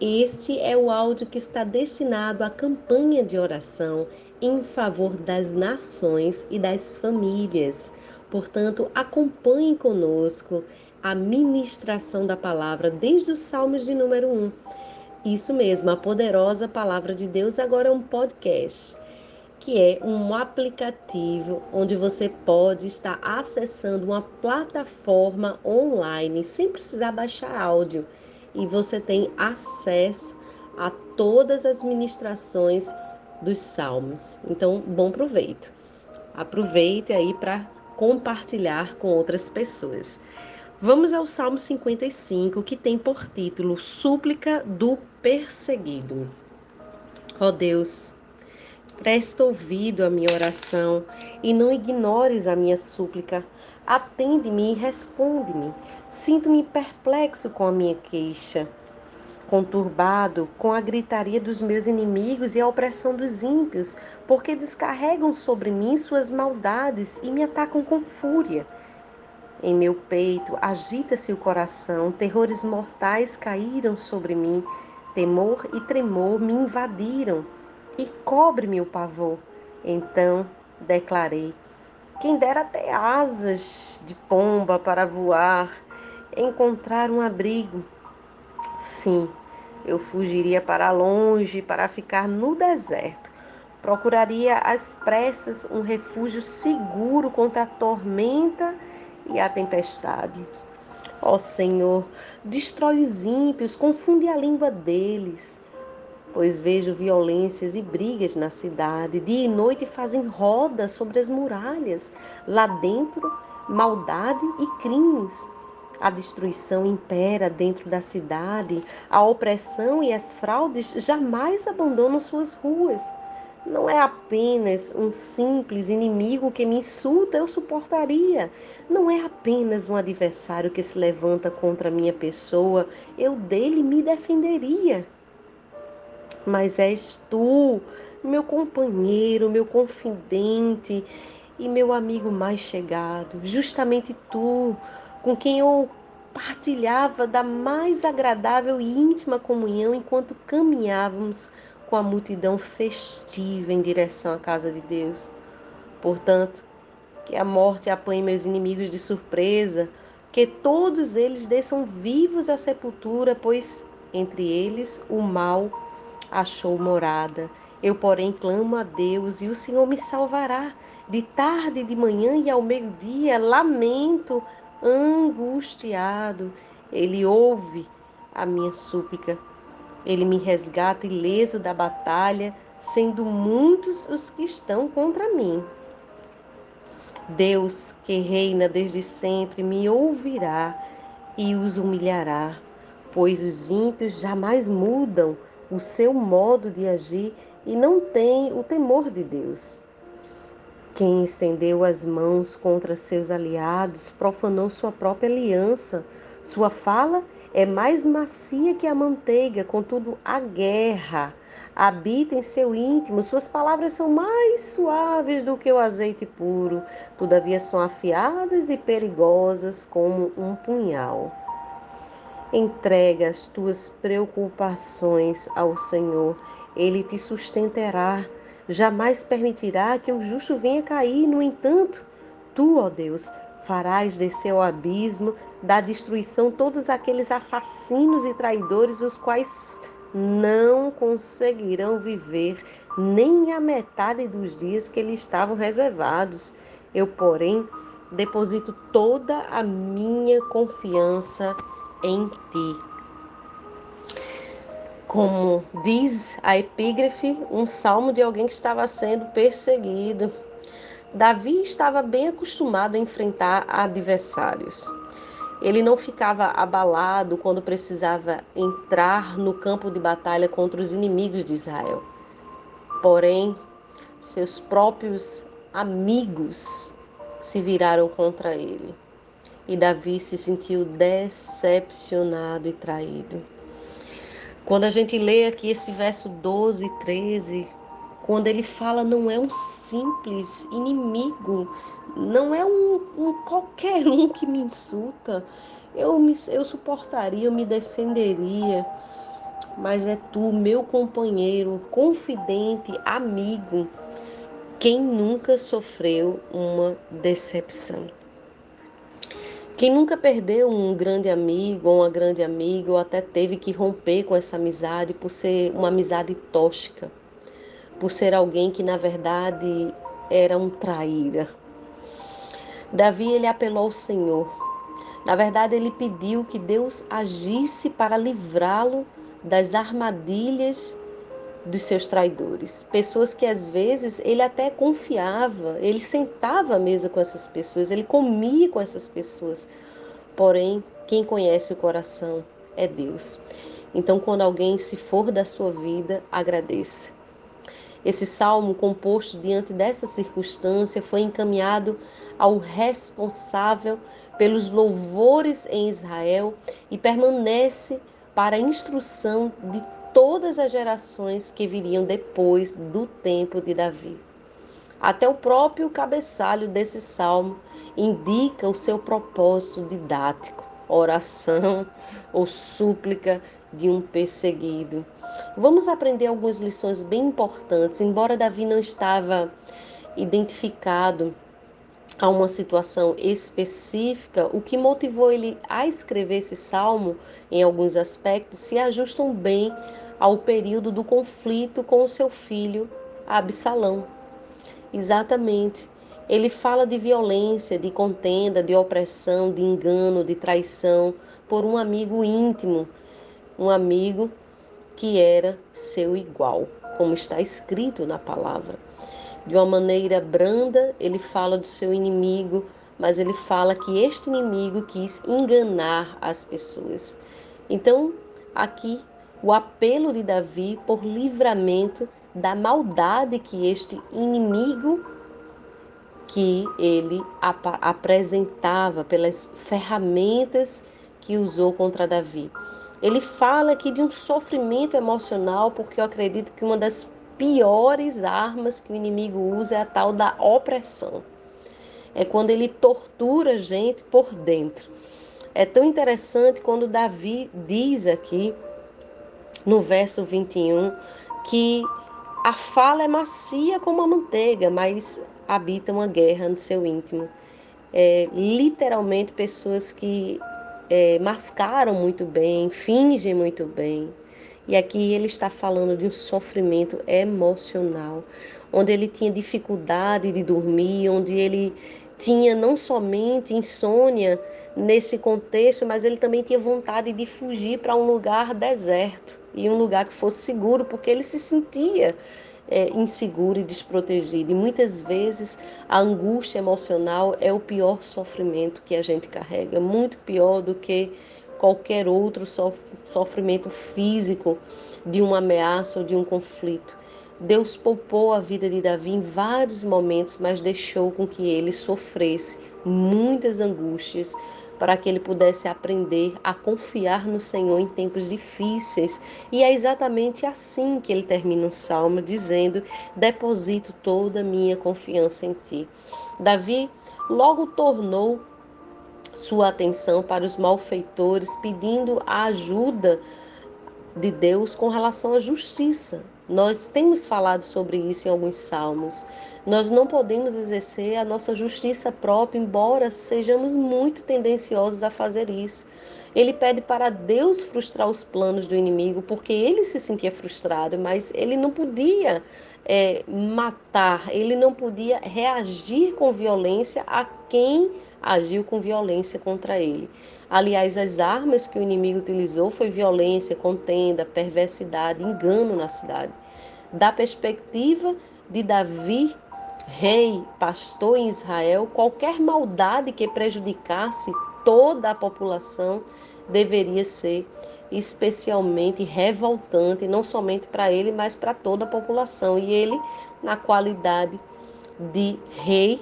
Este é o áudio que está destinado à campanha de oração em favor das nações e das famílias. Portanto, acompanhe conosco a ministração da palavra desde os Salmos de número 1. Isso mesmo, a poderosa palavra de Deus agora é um podcast, que é um aplicativo onde você pode estar acessando uma plataforma online sem precisar baixar áudio e você tem acesso a todas as ministrações dos salmos. Então, bom proveito. Aproveite aí para compartilhar com outras pessoas. Vamos ao Salmo 55, que tem por título Súplica do Perseguido. Ó oh Deus, presta ouvido à minha oração e não ignores a minha súplica. Atende-me e responde-me. Sinto-me perplexo com a minha queixa, conturbado com a gritaria dos meus inimigos e a opressão dos ímpios, porque descarregam sobre mim suas maldades e me atacam com fúria. Em meu peito agita-se o coração, terrores mortais caíram sobre mim, temor e tremor me invadiram e cobre-me o pavor. Então declarei: quem dera ter asas de pomba para voar, encontrar um abrigo. Sim, eu fugiria para longe para ficar no deserto. Procuraria às pressas um refúgio seguro contra a tormenta e a tempestade. Ó Senhor, destrói os ímpios, confunde a língua deles pois vejo violências e brigas na cidade. Dia e noite fazem roda sobre as muralhas. Lá dentro, maldade e crimes. A destruição impera dentro da cidade, a opressão e as fraudes jamais abandonam suas ruas. Não é apenas um simples inimigo que me insulta, eu suportaria. Não é apenas um adversário que se levanta contra a minha pessoa, eu dele me defenderia mas és tu, meu companheiro, meu confidente e meu amigo mais chegado, justamente tu, com quem eu partilhava da mais agradável e íntima comunhão enquanto caminhávamos com a multidão festiva em direção à casa de Deus. Portanto, que a morte apanhe meus inimigos de surpresa, que todos eles desçam vivos à sepultura, pois entre eles o mal achou morada. Eu, porém, clamo a Deus e o Senhor me salvará. De tarde, de manhã e ao meio-dia, lamento, angustiado. Ele ouve a minha súplica. Ele me resgata ileso da batalha, sendo muitos os que estão contra mim. Deus, que reina desde sempre, me ouvirá e os humilhará, pois os ímpios jamais mudam o seu modo de agir e não tem o temor de Deus. Quem estendeu as mãos contra seus aliados profanou sua própria aliança. Sua fala é mais macia que a manteiga, contudo, a guerra habita em seu íntimo. Suas palavras são mais suaves do que o azeite puro, todavia são afiadas e perigosas como um punhal. Entrega as tuas preocupações ao Senhor, ele te sustentará. Jamais permitirá que o justo venha cair. No entanto, tu, ó Deus, farás descer ao abismo da destruição todos aqueles assassinos e traidores, os quais não conseguirão viver nem a metade dos dias que lhes estavam reservados. Eu, porém, deposito toda a minha confiança em ti. Como diz a epígrafe, um salmo de alguém que estava sendo perseguido. Davi estava bem acostumado a enfrentar adversários. Ele não ficava abalado quando precisava entrar no campo de batalha contra os inimigos de Israel. Porém, seus próprios amigos se viraram contra ele. E Davi se sentiu decepcionado e traído. Quando a gente lê aqui esse verso 12 e 13, quando ele fala não é um simples inimigo, não é um, um qualquer um que me insulta, eu, me, eu suportaria, eu me defenderia, mas é tu, meu companheiro, confidente, amigo, quem nunca sofreu uma decepção? Quem nunca perdeu um grande amigo ou uma grande amiga, ou até teve que romper com essa amizade por ser uma amizade tóxica, por ser alguém que na verdade era um traíra. Davi ele apelou ao Senhor. Na verdade, ele pediu que Deus agisse para livrá-lo das armadilhas dos seus traidores. Pessoas que às vezes ele até confiava, ele sentava à mesa com essas pessoas, ele comia com essas pessoas. Porém, quem conhece o coração é Deus. Então, quando alguém se for da sua vida, agradeça. Esse salmo, composto diante dessa circunstância, foi encaminhado ao responsável pelos louvores em Israel e permanece para a instrução de todas as gerações que viriam depois do tempo de Davi. Até o próprio cabeçalho desse salmo indica o seu propósito didático, oração ou súplica de um perseguido. Vamos aprender algumas lições bem importantes. Embora Davi não estava identificado a uma situação específica, o que motivou ele a escrever esse salmo, em alguns aspectos, se ajustam bem ao período do conflito com o seu filho Absalão. Exatamente. Ele fala de violência, de contenda, de opressão, de engano, de traição por um amigo íntimo, um amigo que era seu igual, como está escrito na palavra. De uma maneira branda, ele fala do seu inimigo, mas ele fala que este inimigo quis enganar as pessoas. Então, aqui o apelo de Davi por livramento da maldade que este inimigo que ele ap apresentava pelas ferramentas que usou contra Davi. Ele fala aqui de um sofrimento emocional, porque eu acredito que uma das piores armas que o inimigo usa é a tal da opressão. É quando ele tortura a gente por dentro. É tão interessante quando Davi diz aqui no verso 21 que a fala é macia como a manteiga, mas habita uma guerra no seu íntimo. É, literalmente pessoas que é, mascaram muito bem, fingem muito bem. E aqui ele está falando de um sofrimento emocional, onde ele tinha dificuldade de dormir, onde ele tinha não somente insônia nesse contexto, mas ele também tinha vontade de fugir para um lugar deserto e um lugar que fosse seguro, porque ele se sentia é, inseguro e desprotegido. E muitas vezes a angústia emocional é o pior sofrimento que a gente carrega, muito pior do que qualquer outro sofrimento físico de uma ameaça ou de um conflito. Deus poupou a vida de Davi em vários momentos, mas deixou com que ele sofresse muitas angústias para que ele pudesse aprender a confiar no Senhor em tempos difíceis. E é exatamente assim que ele termina o salmo, dizendo: Deposito toda a minha confiança em ti. Davi logo tornou sua atenção para os malfeitores, pedindo a ajuda de Deus com relação à justiça. Nós temos falado sobre isso em alguns salmos. Nós não podemos exercer a nossa justiça própria, embora sejamos muito tendenciosos a fazer isso. Ele pede para Deus frustrar os planos do inimigo, porque ele se sentia frustrado, mas ele não podia é, matar, ele não podia reagir com violência a quem agiu com violência contra ele. Aliás, as armas que o inimigo utilizou foi violência, contenda, perversidade, engano na cidade. Da perspectiva de Davi, rei, pastor em Israel, qualquer maldade que prejudicasse toda a população deveria ser especialmente revoltante, não somente para ele, mas para toda a população. E ele, na qualidade de rei,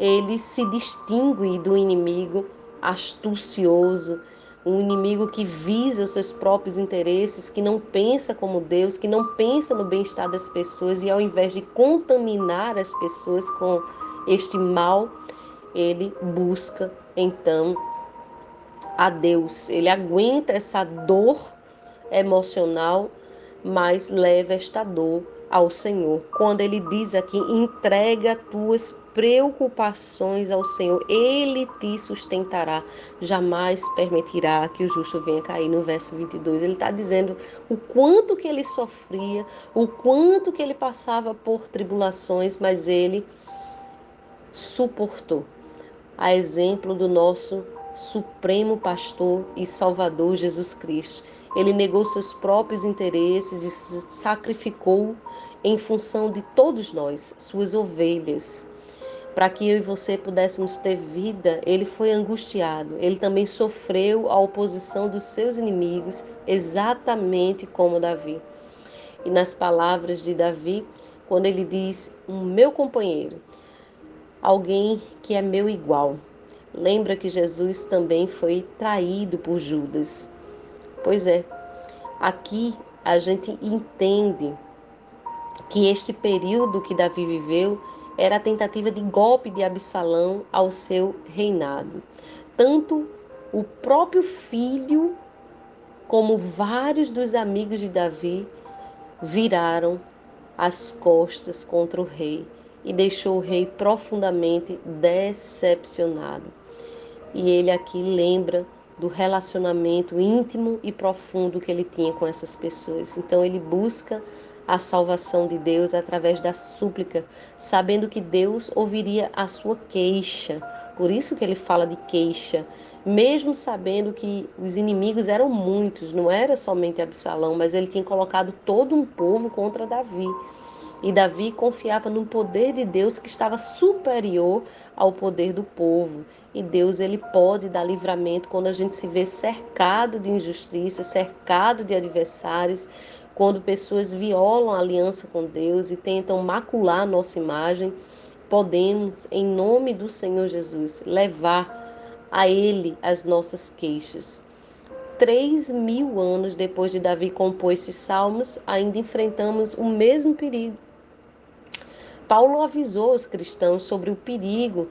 ele se distingue do inimigo astucioso, um inimigo que visa os seus próprios interesses, que não pensa como Deus, que não pensa no bem-estar das pessoas e ao invés de contaminar as pessoas com este mal, ele busca então a Deus. Ele aguenta essa dor emocional, mas leva esta dor ao Senhor. Quando ele diz aqui, entrega tuas preocupações ao Senhor, ele te sustentará, jamais permitirá que o justo venha cair. No verso 22, ele está dizendo o quanto que ele sofria, o quanto que ele passava por tribulações, mas ele suportou. A exemplo do nosso supremo pastor e salvador Jesus Cristo. Ele negou seus próprios interesses e se sacrificou em função de todos nós, suas ovelhas. Para que eu e você pudéssemos ter vida, ele foi angustiado. Ele também sofreu a oposição dos seus inimigos, exatamente como Davi. E nas palavras de Davi, quando ele diz: "O meu companheiro", alguém que é meu igual. Lembra que Jesus também foi traído por Judas. Pois é, aqui a gente entende que este período que Davi viveu era a tentativa de golpe de Absalão ao seu reinado. Tanto o próprio filho como vários dos amigos de Davi viraram as costas contra o rei e deixou o rei profundamente decepcionado. E ele aqui lembra do relacionamento íntimo e profundo que ele tinha com essas pessoas. Então ele busca a salvação de Deus através da súplica, sabendo que Deus ouviria a sua queixa. Por isso que ele fala de queixa, mesmo sabendo que os inimigos eram muitos, não era somente Absalão, mas ele tinha colocado todo um povo contra Davi. E Davi confiava no poder de Deus que estava superior ao poder do povo. E Deus ele pode dar livramento quando a gente se vê cercado de injustiça, cercado de adversários, quando pessoas violam a aliança com Deus e tentam macular a nossa imagem. Podemos, em nome do Senhor Jesus, levar a Ele as nossas queixas. Três mil anos depois de Davi compor esses salmos, ainda enfrentamos o mesmo perigo Paulo avisou os cristãos sobre o perigo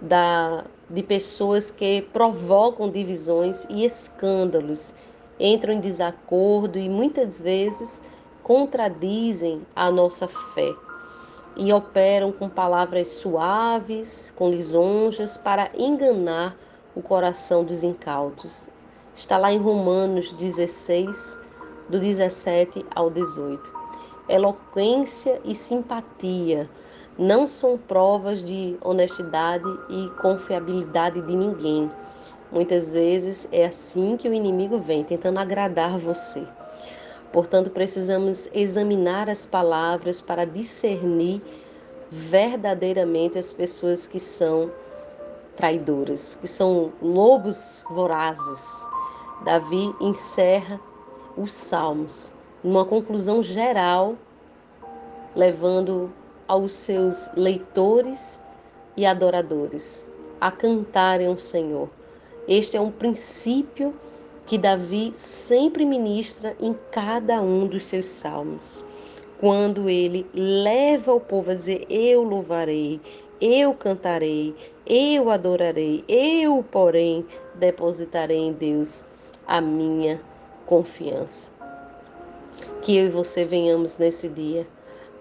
da, de pessoas que provocam divisões e escândalos, entram em desacordo e muitas vezes contradizem a nossa fé e operam com palavras suaves, com lisonjas, para enganar o coração dos incautos. Está lá em Romanos 16, do 17 ao 18 eloquência e simpatia não são provas de honestidade e confiabilidade de ninguém. Muitas vezes é assim que o inimigo vem, tentando agradar você. Portanto, precisamos examinar as palavras para discernir verdadeiramente as pessoas que são traidoras, que são lobos vorazes. Davi encerra os salmos numa conclusão geral, levando aos seus leitores e adoradores a cantarem o Senhor. Este é um princípio que Davi sempre ministra em cada um dos seus salmos. Quando ele leva o povo a dizer: Eu louvarei, eu cantarei, eu adorarei, eu, porém, depositarei em Deus a minha confiança que eu e você venhamos nesse dia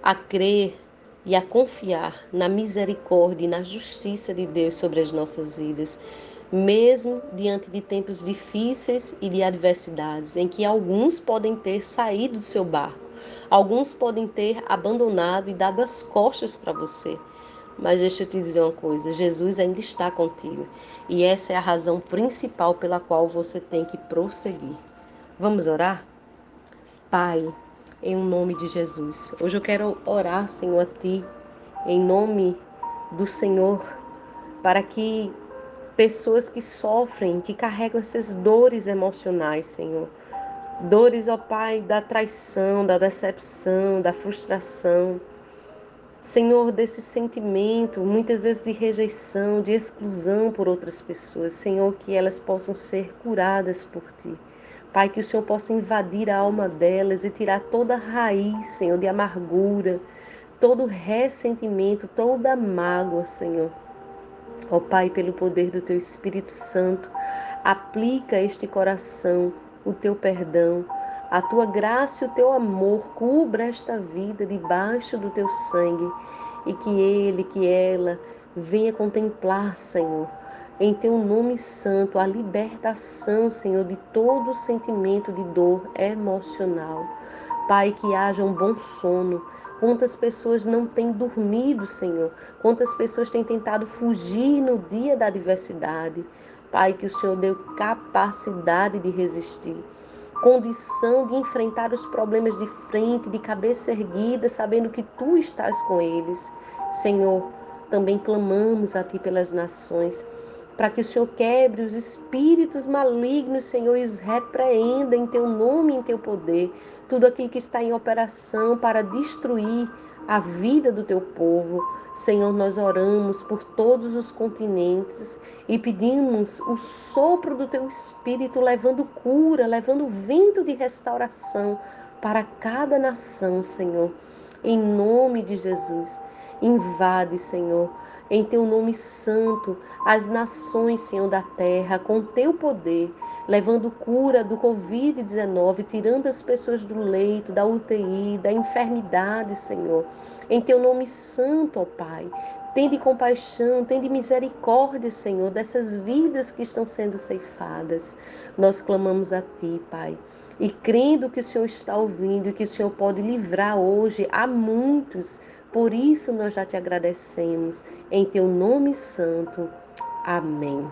a crer e a confiar na misericórdia e na justiça de Deus sobre as nossas vidas, mesmo diante de tempos difíceis e de adversidades, em que alguns podem ter saído do seu barco, alguns podem ter abandonado e dado as costas para você. Mas deixa eu te dizer uma coisa: Jesus ainda está contigo. E essa é a razão principal pela qual você tem que prosseguir. Vamos orar? Pai, em nome de Jesus. Hoje eu quero orar, Senhor, a Ti, em nome do Senhor, para que pessoas que sofrem, que carregam essas dores emocionais, Senhor, Dores, ó Pai, da traição, da decepção, da frustração. Senhor, desse sentimento, muitas vezes de rejeição, de exclusão por outras pessoas. Senhor, que elas possam ser curadas por Ti. Pai, que o Senhor possa invadir a alma delas e tirar toda raiz, Senhor, de amargura, todo ressentimento, toda mágoa, Senhor. Ó Pai, pelo poder do Teu Espírito Santo, aplica este coração o Teu perdão, a Tua graça e o Teu amor, cubra esta vida debaixo do Teu sangue e que ele, que ela venha contemplar, Senhor, em teu nome santo, a libertação, Senhor, de todo sentimento de dor emocional. Pai, que haja um bom sono. Quantas pessoas não têm dormido, Senhor? Quantas pessoas têm tentado fugir no dia da adversidade? Pai, que o Senhor deu capacidade de resistir, condição de enfrentar os problemas de frente, de cabeça erguida, sabendo que tu estás com eles. Senhor, também clamamos a ti pelas nações para que o Senhor quebre os espíritos malignos, Senhor, e os repreenda em teu nome em teu poder. Tudo aquilo que está em operação para destruir a vida do teu povo. Senhor, nós oramos por todos os continentes e pedimos o sopro do teu espírito, levando cura, levando vento de restauração para cada nação, Senhor. Em nome de Jesus, invade, Senhor em teu nome santo as nações, Senhor da terra, com teu poder, levando cura do Covid-19, tirando as pessoas do leito, da UTI, da enfermidade, Senhor. Em teu nome santo, ó Pai, Tende compaixão, tende misericórdia, Senhor, dessas vidas que estão sendo ceifadas. Nós clamamos a Ti, Pai, e crendo que o Senhor está ouvindo e que o Senhor pode livrar hoje a muitos por isso nós já te agradecemos. Em teu nome santo. Amém.